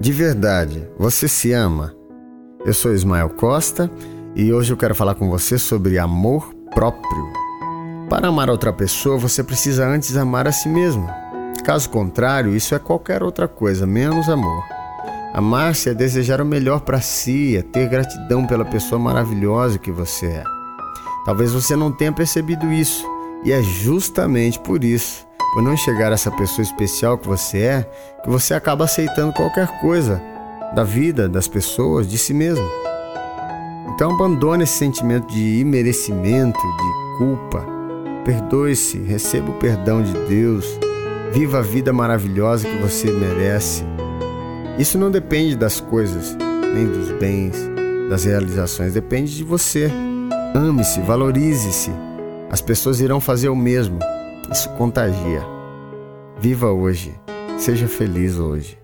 De verdade, você se ama? Eu sou Ismael Costa e hoje eu quero falar com você sobre amor próprio. Para amar outra pessoa, você precisa antes amar a si mesmo. Caso contrário, isso é qualquer outra coisa, menos amor. Amar-se é desejar o melhor para si, é ter gratidão pela pessoa maravilhosa que você é. Talvez você não tenha percebido isso, e é justamente por isso por não enxergar essa pessoa especial que você é, que você acaba aceitando qualquer coisa da vida, das pessoas, de si mesmo. Então abandone esse sentimento de imerecimento, de culpa. Perdoe-se, receba o perdão de Deus, viva a vida maravilhosa que você merece. Isso não depende das coisas, nem dos bens, das realizações, depende de você. Ame-se, valorize-se. As pessoas irão fazer o mesmo. Isso contagia. Viva hoje. Seja feliz hoje.